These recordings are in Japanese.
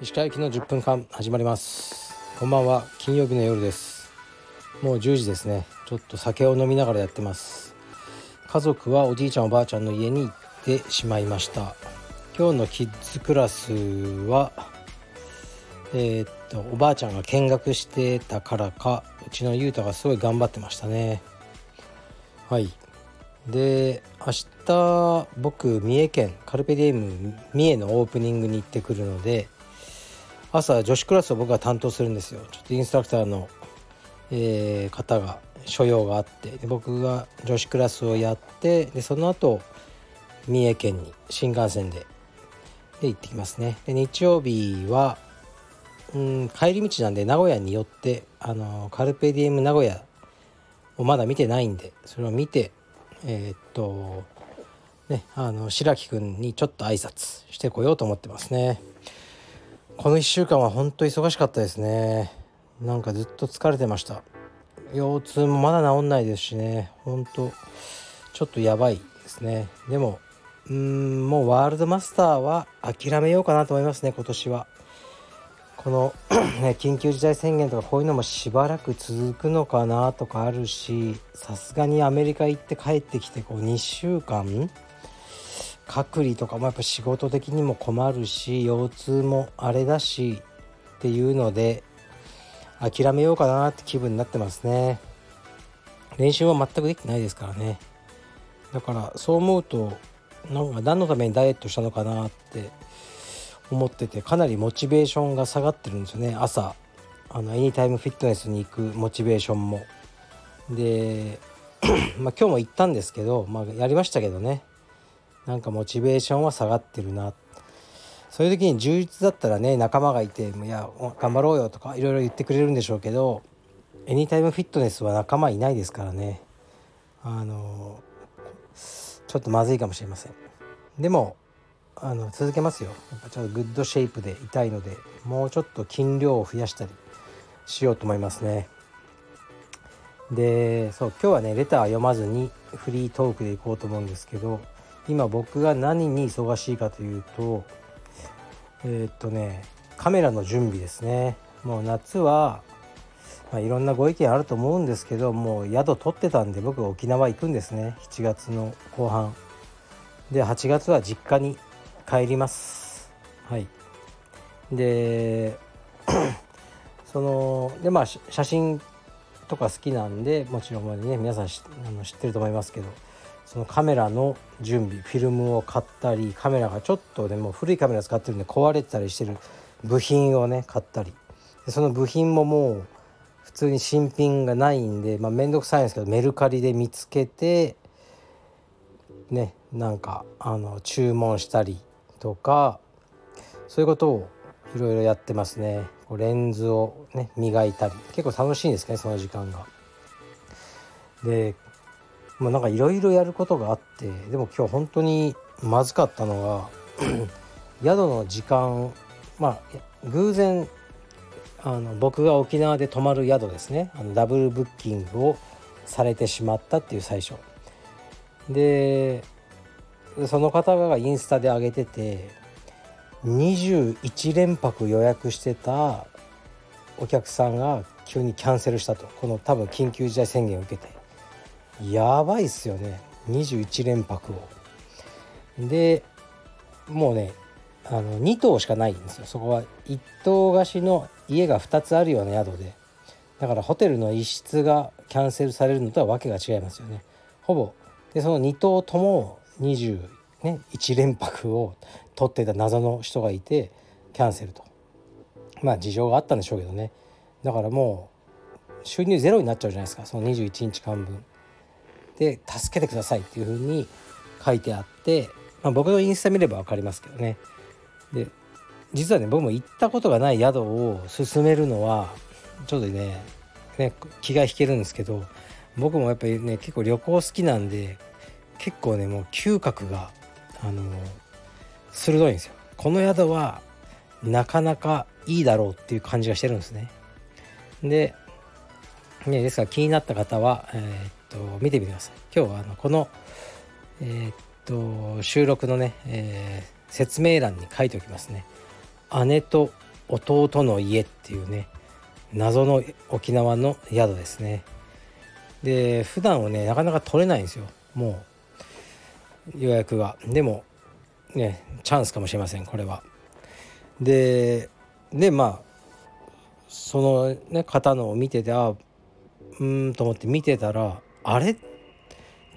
石川行きの10分間始まります。こんばんは。金曜日の夜です。もう10時ですね。ちょっと酒を飲みながらやってます。家族はおじいちゃんおばあちゃんの家に行ってしまいました。今日のキッズクラスはえー、っとおばあちゃんが見学してたからかうちのゆうたがすごい頑張ってましたね。はい。で明日僕三重県カルペディエム三重のオープニングに行ってくるので朝女子クラスを僕が担当するんですよ。ちょっとインストラクターの、えー、方が所用があってで僕が女子クラスをやってでその後三重県に新幹線でで行ってきますね。で日曜日はうん帰り道なんで名古屋に寄ってあのカルペディエム名古屋をまだ見てないんでそれを見てえー、っとねあの白木くんにちょっと挨拶してこようと思ってますね。この1週間は本当忙しかったですね。なんかずっと疲れてました。腰痛もまだ治んないですしね。本当ちょっとやばいですね。でもうんもうワールドマスターは諦めようかなと思いますね今年は。この ね、緊急事態宣言とかこういうのもしばらく続くのかなとかあるしさすがにアメリカ行って帰ってきてこう2週間隔離とかもやっぱ仕事的にも困るし腰痛もあれだしっていうので諦めようかなって気分になってますね。練習は全くできてないですからね。だからそう思うとなんか何のためにダイエットしたのかなって思っててかなりモチベーションが下がってるんですよね。朝あのエニタイムフィットネスに行くモチベーションも。で まあ今日も行ったんですけど、まあ、やりましたけどね。なんかモチベーションは下がってるな。そういう時に充実だったらね仲間がいて「いや頑張ろうよ」とかいろいろ言ってくれるんでしょうけどエニタイムフィットネスは仲間いないですからね。あのちょっとまずいかもしれません。でもあの続けますよ。やっぱちょっとグッドシェイプでいたいのでもうちょっと筋量を増やしたりしようと思いますね。でそう今日はねレター読まずにフリートークでいこうと思うんですけど今僕が何に忙しいかというとえー、っとねカメラの準備ですね。もう夏は、まあ、いろんなご意見あると思うんですけどもう宿取ってたんで僕は沖縄行くんですね。7月の後半。で8月は実家に帰ります。はい。で そのでまあ写真とか好きなんでもちろんね皆さんあの知ってると思いますけどそのカメラの準備フィルムを買ったりカメラがちょっとでも古いカメラ使ってるんで壊れてたりしてる部品をね買ったり。でその部品ももう普通に新品がないんでまあ面倒くさいんですけどメルカリで見つけてねなんかあの注文したりとかそういうことをいろいろやってますね。レンズをね磨いたり結構楽しいんですねその時間が。でまあ、なんかいろいろやることがあってでも今日本当にまずかったのが 宿の時間まあ偶然あの僕が沖縄で泊まる宿ですね。あのダブルブッキングをされてしまったっていう最初。でその方がインスタで上げてて21連泊予約してたお客さんが急にキャンセルしたと。この多分緊急事態宣言を受けて。やばいっすよね。21連泊を。でもうねあの2棟しかないんですよ。そこは1棟貸しの家が2つあるような宿で。だからホテルの一室がキャンセルされるのとは訳が違いますよね。ほぼ。でその2棟とも21、ね、連泊を取ってた謎の人がいてキャンセルと。まあ事情があったんでしょうけどね。だからもう収入ゼロになっちゃうじゃないですか。その21日間分。で助けてくださいっていうふうに書いてあって、まあ、僕のインスタ見れば分かりますけどね。で実はね僕も行ったことがない宿を勧めるのはちょっとねね気が引けるんですけど僕もやっぱりね結構旅行好きなんで結構ねもう嗅覚があの鋭いんですよ。この宿はなかなかいいだろうっていう感じがしてるんですね。でねですから気になった方はえー、っと見てみてください。今日はあのこのえー、っと収録のね、えー、説明欄に書いておきますね。姉と弟の家っていうね謎の沖縄の宿ですね。で普段はねなかなか取れないんですよ。もう予約が。でもねチャンスかもしれませんこれは。ででまあそのね方のを見ててあうんと思って見てたらあれ？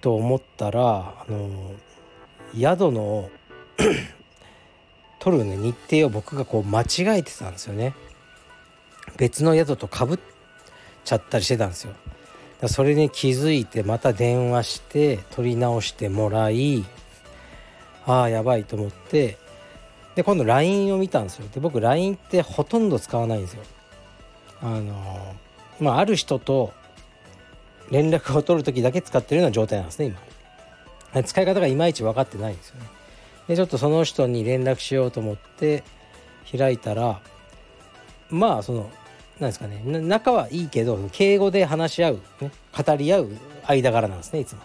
と思ったらあの宿の 取るね日程を僕がこう間違えてたんですよね。別の宿とかぶっちゃったりしてたんですよ。それに気づいてまた電話して取り直してもらいああやばいと思ってで今度 LINE を見たんですよ。で僕 LINE ってほとんど使わないんですよ。あのまあある人と連絡を取る時だけ使ってるような状態なんですね今。使い方がいまいち分かってないんですよね。でちょっとその人に連絡しようと思って開いたらまあそのなんですかね。仲はいいけど敬語で話し合う、ね、語り合う間柄なんですねいつも。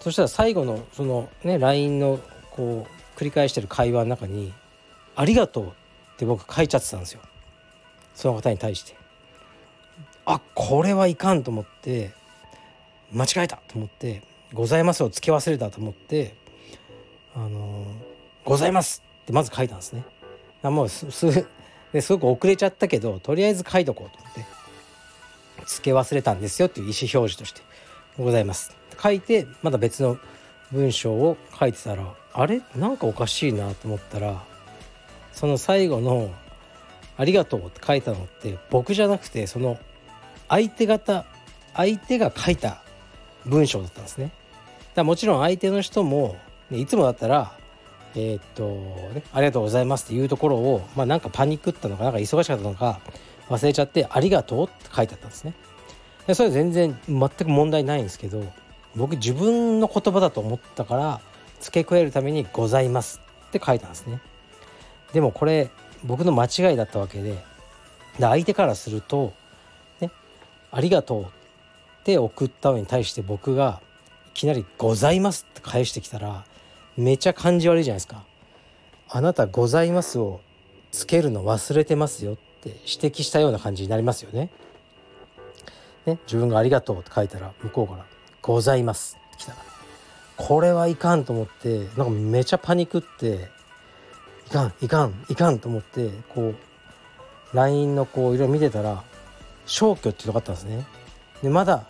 そしたら最後のそのね LINE のこう繰り返してる会話の中に「ありがとう」って僕書いちゃってたんですよ。その方に対して。あこれはいかんと思って間違えたと思って「ございます」を付け忘れたと思って「あのございます」ってまず書いたんですね。もうすですごく遅れちゃったけどとりあえず書いとこうと思って付け忘れたんですよっていう意思表示として「ございます」書いてまだ別の文章を書いてたらあれ？なんかおかしいなと思ったらその最後の「ありがとう」って書いたのって僕じゃなくてその相手方相手が書いた文章だったんですね。だもちろん相手の人も、ね、いつもだったら「えー、っとね、ありがとうございます」っていうところを、まあ、なんかパニックったのかなんか忙しかったのか忘れちゃって「ありがとう」って書いてあったんですね。でそれ全然全く問題ないんですけど僕自分の言葉だと思ったから付け加えるために「ございます」って書いたんですね。でもこれ僕の間違いだったわけでで相手からするとねありがとうって送ったのに対して僕がいきなりございますって返してきたらめちゃ感じ悪いじゃないですか。あなたございますをつけるの忘れてますよって指摘したような感じになりますよね。ね自分がありがとうって書いたら向こうからございますって来たらこれはいかんと思ってなんかめちゃパニクっていかんいかんいかんと思ってこう LINE のこういろいろ見てたら消去っていうのがあったんですねでまだ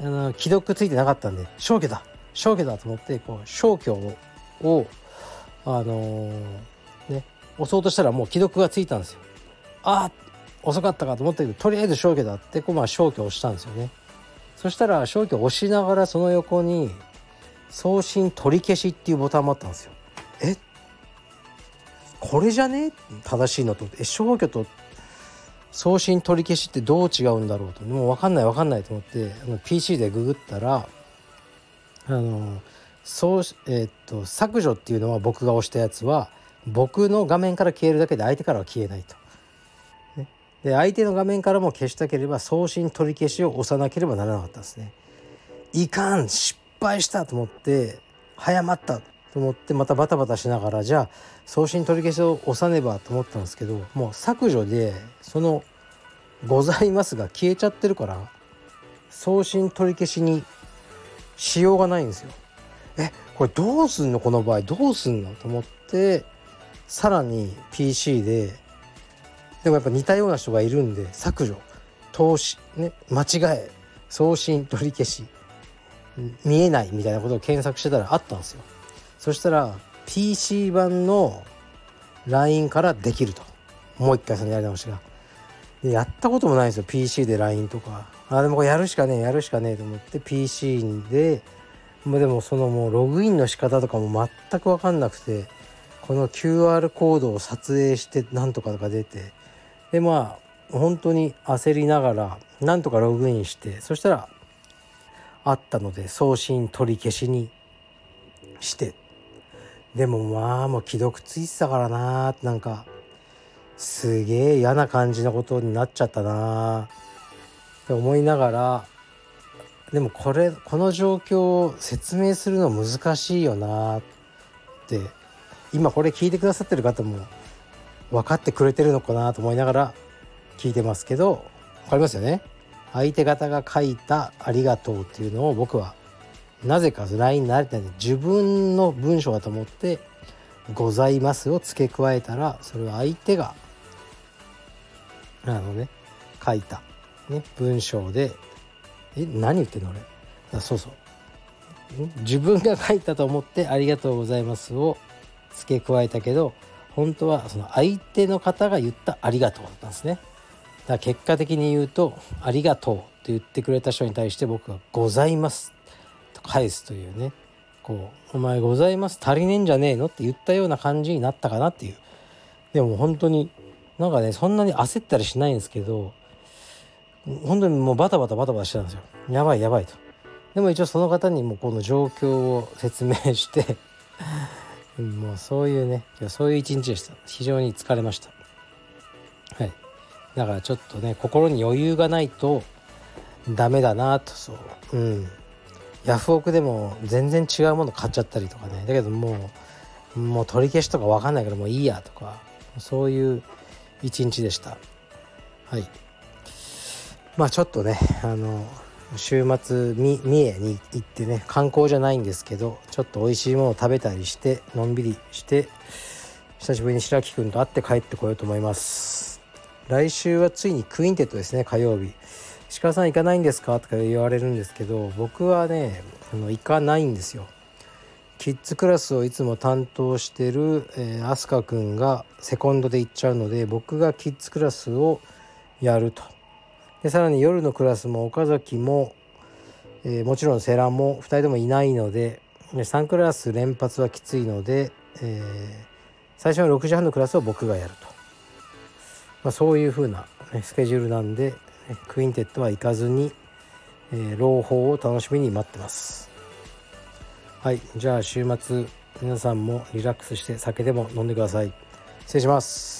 あの既読ついてなかったんで消去だ消去だと思ってこう消去をあの、ね押そうとしたらもう既読がついたんですよ。あ遅かったかと思ったけどとりあえず消去だってこうまあ消去をしたんですよね。そしたら消去を押しながらその横に送信取り消しっていうボタンもあったんですよ。え？これじゃね？正しいのと。え消去と送信取り消しってどう違うんだろうと。もう分かんない分かんないと思ってあの PC でググったらあのそうえー、っと削除っていうのは僕が押したやつは僕の画面から消えるだけで相手からは消えないと。ね、で相手の画面からも消したければ送信取り消しを押さなければならなかったんですね。いかん失敗したと思って早まったと思ってまたバタバタしながらじゃあ送信取り消しを押さねばと思ったんですけどもう削除でその「ございます」が消えちゃってるから送信取り消しにしようがないんですよ。えこれどうすんの？この場合どうすんの？と思ってさらに PC ででもやっぱ似たような人がいるんで削除投資ね間違え送信取り消し見えないみたいなことを検索してたらあったんですよ。そしたら PC 版の LINE からできると。もう一回そのやり直しが。でやったこともないんですよ。PC で LINE とか。あでもこれやるしかねえやるしかねえと思って PC でもうでもそのもうログインの仕方とかも全く分かんなくてこの QR コードを撮影してなんとかが出てでまあ本当に焦りながらなんとかログインしてそしたらあったので送信取り消しにして。でもまあもう既読ついてたからななんかすげえ嫌な感じのことになっちゃったなって思いながらでもこれこの状況を説明するの難しいよなって今これ聞いてくださってる方も分かってくれてるのかなと思いながら聞いてますけど分かりますよね。相手方が書いた「ありがとう」っていうのを僕はなぜか LINE 慣れてない自分の文章だと思って「ございます」を付け加えたらそれは相手があのね書いた、ね、文章でえ何言ってんの俺あそうそう自分が書いたと思って「ありがとうございます」を付け加えたけど本当はその相手の方が言った「ありがとう」だったんですね。だから結果的に言うと「ありがとう」って言ってくれた人に対して僕が「ございます」と返すというねこう「お前ございます足りねえんじゃねえの?」って言ったような感じになったかなっていうでも本当になんかねそんなに焦ったりしないんですけど本当にもうバタバタバタバタしてたんですよ。やばいやばいと。でも一応その方にもこの状況を説明して もうそういうねそういう一日でした。非常に疲れました。はい。だからちょっとね心に余裕がないとダメだなと。そう。うん。ヤフオクでも全然違うもの買っちゃったりとかね。だけどもうもう取り消しとか分かんないからもういいやとかそういう一日でした。はい。まあちょっとねあの週末三重に行ってね観光じゃないんですけどちょっと美味しいものを食べたりしてのんびりして久しぶりに白木くんと会って帰ってこようと思います。来週はついにクインテットですね火曜日。鹿さん行かないんですか？とか言われるんですけど僕はねあの行かないんですよ。キッズクラスをいつも担当してる、えー、アスカくんがセコンドで行っちゃうので僕がキッズクラスをやると。でさらに夜のクラスも岡崎も、えー、もちろん世良も2人ともいないので3クラス連発はきついので、えー、最初の6時半のクラスを僕がやると、まあ、そういう風な、ね、スケジュールなんでクインテットは行かずに、えー、朗報を楽しみに待ってます。はいじゃあ週末皆さんもリラックスして酒でも飲んでください。失礼します。